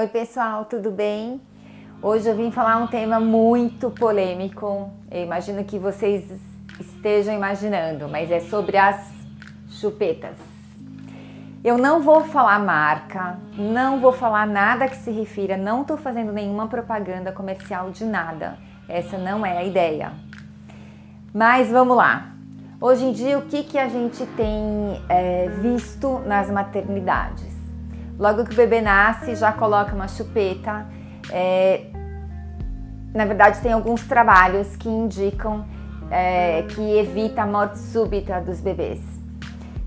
Oi, pessoal, tudo bem? Hoje eu vim falar um tema muito polêmico. Eu imagino que vocês estejam imaginando, mas é sobre as chupetas. Eu não vou falar marca, não vou falar nada que se refira, não estou fazendo nenhuma propaganda comercial de nada. Essa não é a ideia. Mas vamos lá. Hoje em dia, o que, que a gente tem é, visto nas maternidades? Logo que o bebê nasce, já coloca uma chupeta. É, na verdade, tem alguns trabalhos que indicam é, que evita a morte súbita dos bebês.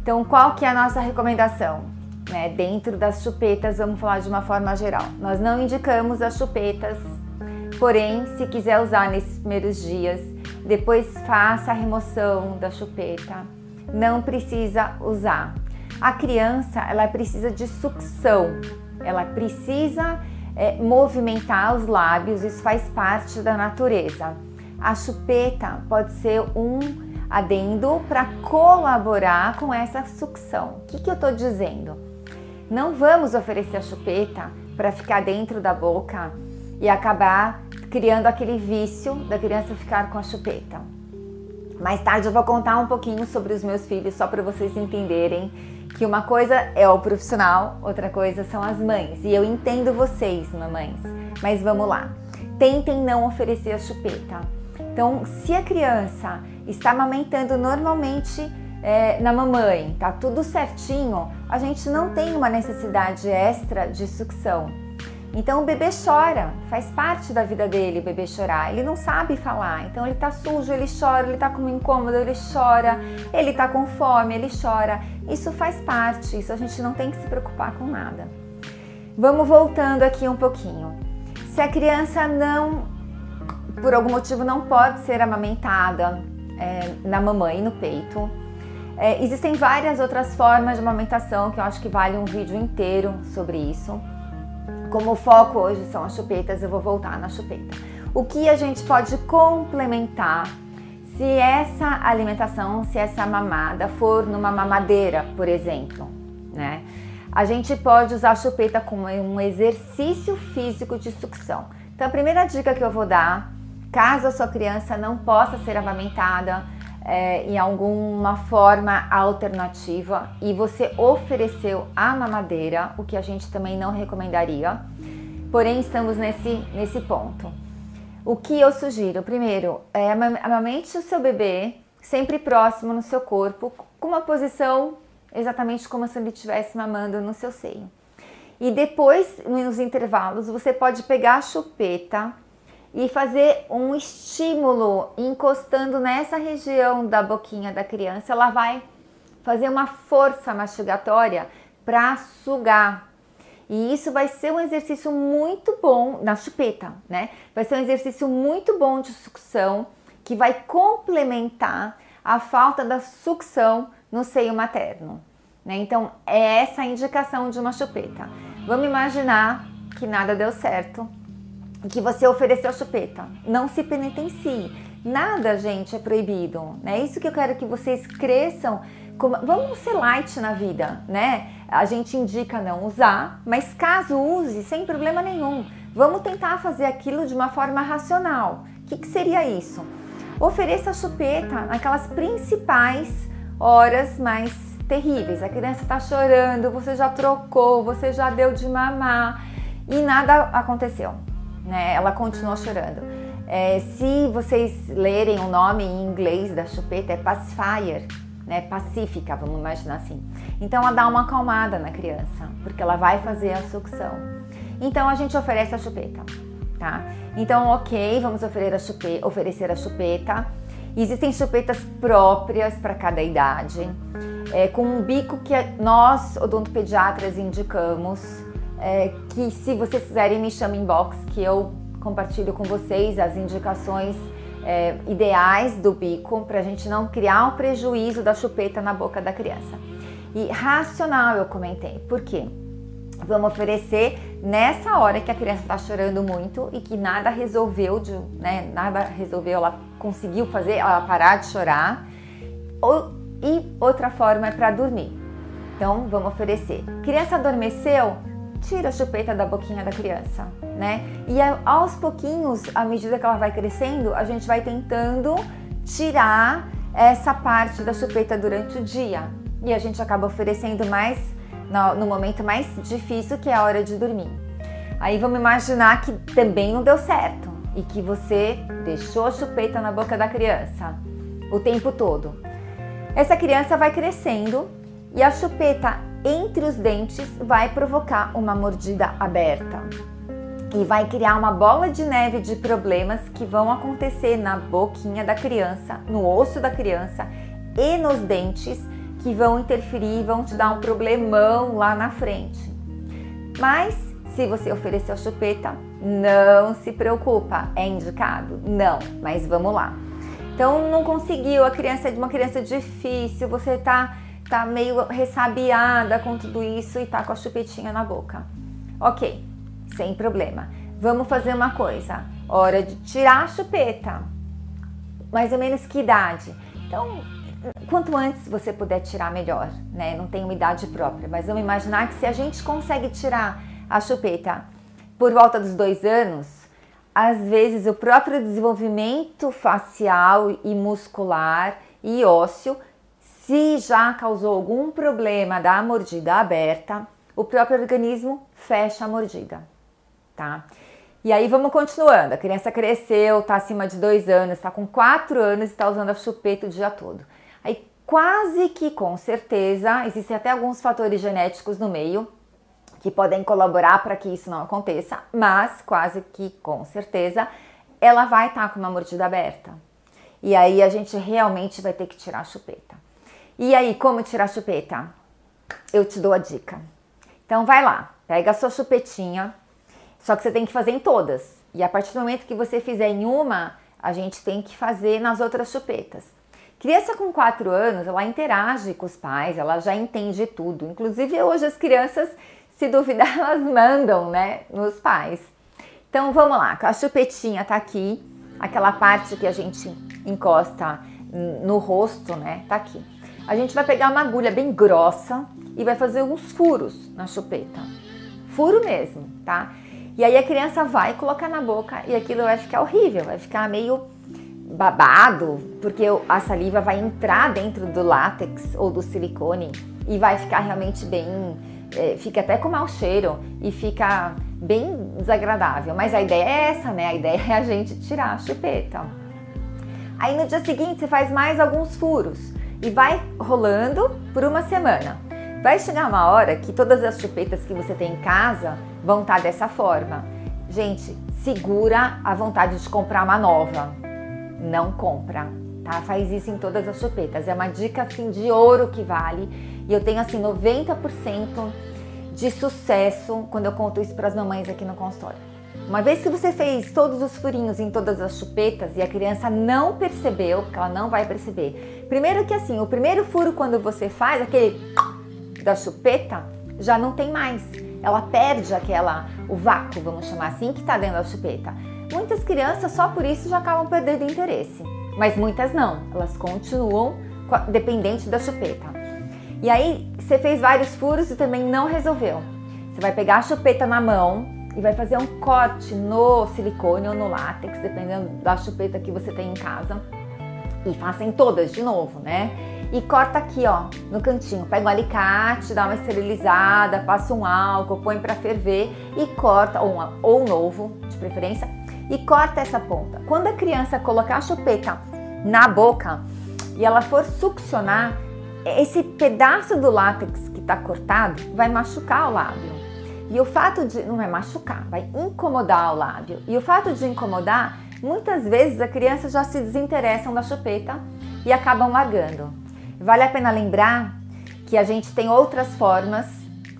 Então, qual que é a nossa recomendação? Né, dentro das chupetas, vamos falar de uma forma geral. Nós não indicamos as chupetas, porém, se quiser usar nesses primeiros dias, depois faça a remoção da chupeta. Não precisa usar. A criança, ela precisa de sucção. Ela precisa é, movimentar os lábios, isso faz parte da natureza. A chupeta pode ser um adendo para colaborar com essa sucção. O que, que eu estou dizendo? Não vamos oferecer a chupeta para ficar dentro da boca e acabar criando aquele vício da criança ficar com a chupeta. Mais tarde eu vou contar um pouquinho sobre os meus filhos, só para vocês entenderem que uma coisa é o profissional, outra coisa são as mães. E eu entendo vocês, mamães, mas vamos lá. Tentem não oferecer a chupeta. Então, se a criança está amamentando normalmente é, na mamãe, tá tudo certinho, a gente não tem uma necessidade extra de sucção. Então o bebê chora, faz parte da vida dele o bebê chorar. Ele não sabe falar, então ele tá sujo, ele chora, ele tá com incômodo, ele chora, ele tá com fome, ele chora. Isso faz parte, isso a gente não tem que se preocupar com nada. Vamos voltando aqui um pouquinho. Se a criança não, por algum motivo, não pode ser amamentada é, na mamãe, no peito, é, existem várias outras formas de amamentação que eu acho que vale um vídeo inteiro sobre isso como o foco hoje são as chupetas, eu vou voltar na chupeta. O que a gente pode complementar se essa alimentação, se essa mamada for numa mamadeira, por exemplo, né? A gente pode usar a chupeta como um exercício físico de sucção. Então, a primeira dica que eu vou dar, caso a sua criança não possa ser amamentada, é, em alguma forma alternativa e você ofereceu a mamadeira, o que a gente também não recomendaria, porém estamos nesse, nesse ponto. O que eu sugiro? Primeiro, é amamente o seu bebê sempre próximo no seu corpo, com uma posição exatamente como se ele estivesse mamando no seu seio. E depois, nos intervalos, você pode pegar a chupeta e fazer um estímulo encostando nessa região da boquinha da criança, ela vai fazer uma força mastigatória para sugar. E isso vai ser um exercício muito bom na chupeta, né? Vai ser um exercício muito bom de sucção que vai complementar a falta da sucção no seio materno. Né? Então, é essa a indicação de uma chupeta. Vamos imaginar que nada deu certo que você ofereceu chupeta. Não se penitencie. Nada, gente, é proibido. É isso que eu quero que vocês cresçam. Como... Vamos ser light na vida, né? A gente indica não usar, mas caso use, sem problema nenhum. Vamos tentar fazer aquilo de uma forma racional. O que, que seria isso? Ofereça chupeta naquelas principais horas mais terríveis. A criança está chorando, você já trocou, você já deu de mamar e nada aconteceu né? Ela continuou chorando. É, se vocês lerem o nome em inglês da chupeta, é pacifier, né? Pacífica, vamos imaginar assim. Então ela dá uma acalmada na criança, porque ela vai fazer a sucção. Então a gente oferece a chupeta, tá? Então, ok, vamos oferecer a chupeta. Oferecer a chupeta. Existem chupetas próprias para cada idade, é, com um bico que nós, odontopediatras, indicamos é, que se vocês quiserem me chame inbox que eu compartilho com vocês as indicações é, ideais do bico para a gente não criar um prejuízo da chupeta na boca da criança. E racional eu comentei, por quê? Vamos oferecer nessa hora que a criança está chorando muito e que nada resolveu, de, né, nada resolveu, ela conseguiu fazer ela parar de chorar. Ou, e outra forma é para dormir. Então vamos oferecer. Criança adormeceu, tira a chupeta da boquinha da criança, né? E aos pouquinhos, à medida que ela vai crescendo, a gente vai tentando tirar essa parte da chupeta durante o dia. E a gente acaba oferecendo mais no, no momento mais difícil, que é a hora de dormir. Aí vamos imaginar que também não deu certo e que você deixou a chupeta na boca da criança o tempo todo. Essa criança vai crescendo e a chupeta entre os dentes vai provocar uma mordida aberta e vai criar uma bola de neve de problemas que vão acontecer na boquinha da criança, no osso da criança e nos dentes que vão interferir e vão te dar um problemão lá na frente. Mas se você ofereceu chupeta, não se preocupa, é indicado? Não, mas vamos lá. Então não conseguiu, a criança é de uma criança difícil, você tá tá meio ressabiada com tudo isso e tá com a chupetinha na boca. OK, sem problema. Vamos fazer uma coisa. Hora de tirar a chupeta. Mais ou menos que idade? Então, quanto antes você puder tirar, melhor, né? Não tem uma idade própria, mas vamos imaginar que se a gente consegue tirar a chupeta por volta dos dois anos, às vezes o próprio desenvolvimento facial e muscular e ósseo, se já causou algum problema da mordida aberta, o próprio organismo fecha a mordida, tá? E aí vamos continuando. A criança cresceu, está acima de dois anos, está com quatro anos e está usando a chupeta o dia todo. Aí quase que com certeza existem até alguns fatores genéticos no meio que podem colaborar para que isso não aconteça, mas quase que com certeza ela vai estar tá com uma mordida aberta. E aí a gente realmente vai ter que tirar a chupeta. E aí, como tirar a chupeta? Eu te dou a dica. Então vai lá, pega a sua chupetinha, só que você tem que fazer em todas. E a partir do momento que você fizer em uma, a gente tem que fazer nas outras chupetas. Criança com 4 anos, ela interage com os pais, ela já entende tudo. Inclusive hoje as crianças se duvidar, elas mandam, né, nos pais. Então vamos lá, a chupetinha tá aqui, aquela parte que a gente encosta no rosto, né, tá aqui. A gente vai pegar uma agulha bem grossa e vai fazer uns furos na chupeta. Furo mesmo, tá? E aí a criança vai colocar na boca e aquilo vai ficar horrível, vai ficar meio babado, porque a saliva vai entrar dentro do látex ou do silicone e vai ficar realmente bem é, fica até com mau cheiro e fica bem desagradável. Mas a ideia é essa, né? A ideia é a gente tirar a chupeta. Aí no dia seguinte você faz mais alguns furos e vai rolando por uma semana. Vai chegar uma hora que todas as chupetas que você tem em casa vão estar dessa forma. Gente, segura a vontade de comprar uma nova. Não compra, tá? Faz isso em todas as chupetas. É uma dica assim de ouro que vale e eu tenho assim 90% de sucesso quando eu conto isso para as mamães aqui no consultório. Uma vez que você fez todos os furinhos em todas as chupetas e a criança não percebeu, porque ela não vai perceber. Primeiro que assim, o primeiro furo quando você faz aquele da chupeta, já não tem mais. Ela perde aquela o vácuo, vamos chamar assim, que está dentro da chupeta. Muitas crianças só por isso já acabam perdendo interesse, mas muitas não. Elas continuam dependentes da chupeta. E aí você fez vários furos e também não resolveu. Você vai pegar a chupeta na mão e vai fazer um corte no silicone ou no látex, dependendo da chupeta que você tem em casa. E faça em todas de novo, né? E corta aqui, ó, no cantinho. Pega um alicate, dá uma esterilizada, passa um álcool, põe para ferver e corta, ou, uma, ou novo, de preferência, e corta essa ponta. Quando a criança colocar a chupeta na boca e ela for succionar, esse pedaço do látex que está cortado vai machucar o lábio. E o fato de. Não vai machucar, vai incomodar o lábio. E o fato de incomodar, muitas vezes a criança já se desinteressam da chupeta e acabam largando. Vale a pena lembrar que a gente tem outras formas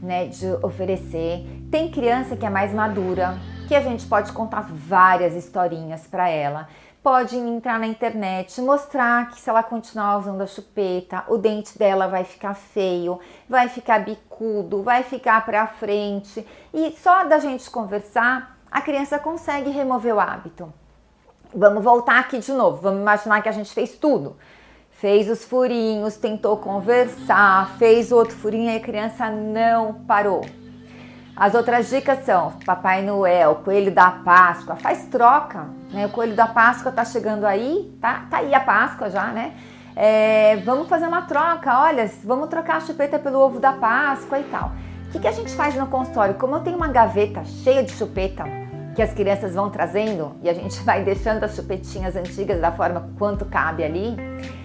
né, de oferecer. Tem criança que é mais madura, que a gente pode contar várias historinhas para ela pode entrar na internet, mostrar que se ela continuar usando a chupeta, o dente dela vai ficar feio, vai ficar bicudo, vai ficar para frente. E só da gente conversar, a criança consegue remover o hábito. Vamos voltar aqui de novo. Vamos imaginar que a gente fez tudo. Fez os furinhos, tentou conversar, fez outro furinho e a criança não parou. As outras dicas são Papai Noel, Coelho da Páscoa, faz troca, né? O Coelho da Páscoa tá chegando aí, tá? Tá aí a Páscoa já, né? É, vamos fazer uma troca, olha, vamos trocar a chupeta pelo ovo da Páscoa e tal. O que, que a gente faz no consultório? Como eu tenho uma gaveta cheia de chupeta que as crianças vão trazendo e a gente vai deixando as chupetinhas antigas da forma quanto cabe ali,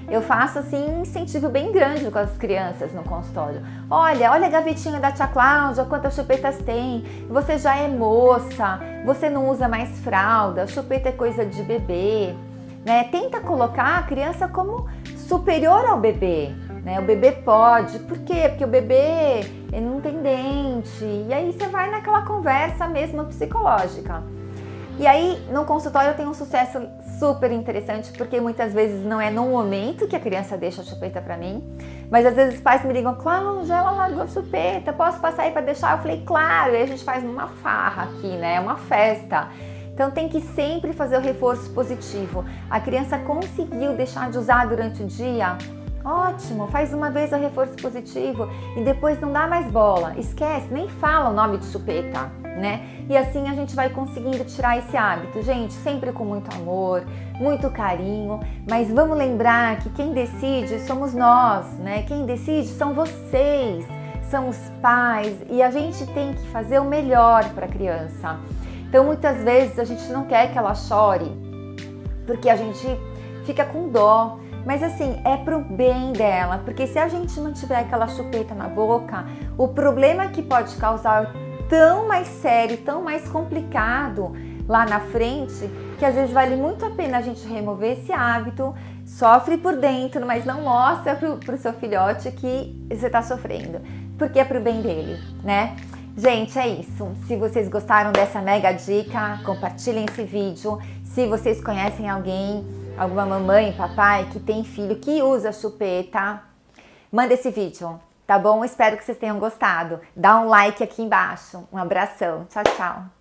eu faço assim um incentivo bem grande com as crianças no consultório. Olha, olha a gavetinha da tia Cláudia, quantas chupetas tem. Você já é moça, você não usa mais fralda, chupeta é coisa de bebê. Né? Tenta colocar a criança como superior ao bebê. Né? O bebê pode, por quê? Porque o bebê ele não tem dente. E aí você vai naquela conversa mesmo psicológica. E aí, no consultório eu tenho um sucesso super interessante, porque muitas vezes não é no momento que a criança deixa a chupeta para mim, mas às vezes os pais me ligam, Cláudia, ela largou a chupeta, posso passar aí para deixar? Eu falei, claro, e a gente faz uma farra aqui, né? É uma festa. Então tem que sempre fazer o reforço positivo. A criança conseguiu deixar de usar durante o dia, Ótimo, faz uma vez o reforço positivo e depois não dá mais bola. Esquece, nem fala o nome de chupeta, né? E assim a gente vai conseguindo tirar esse hábito, gente, sempre com muito amor, muito carinho, mas vamos lembrar que quem decide somos nós, né? Quem decide são vocês, são os pais e a gente tem que fazer o melhor para a criança. Então muitas vezes a gente não quer que ela chore, porque a gente fica com dó mas assim, é pro bem dela, porque se a gente não tiver aquela chupeta na boca, o problema que pode causar tão mais sério, tão mais complicado lá na frente, que às vezes vale muito a pena a gente remover esse hábito, sofre por dentro, mas não mostra pro, pro seu filhote que você tá sofrendo, porque é pro bem dele, né? Gente, é isso. Se vocês gostaram dessa mega dica, compartilhem esse vídeo. Se vocês conhecem alguém alguma mamãe, papai que tem filho que usa chupeta, manda esse vídeo, tá bom? Espero que vocês tenham gostado. Dá um like aqui embaixo. Um abração. Tchau, tchau.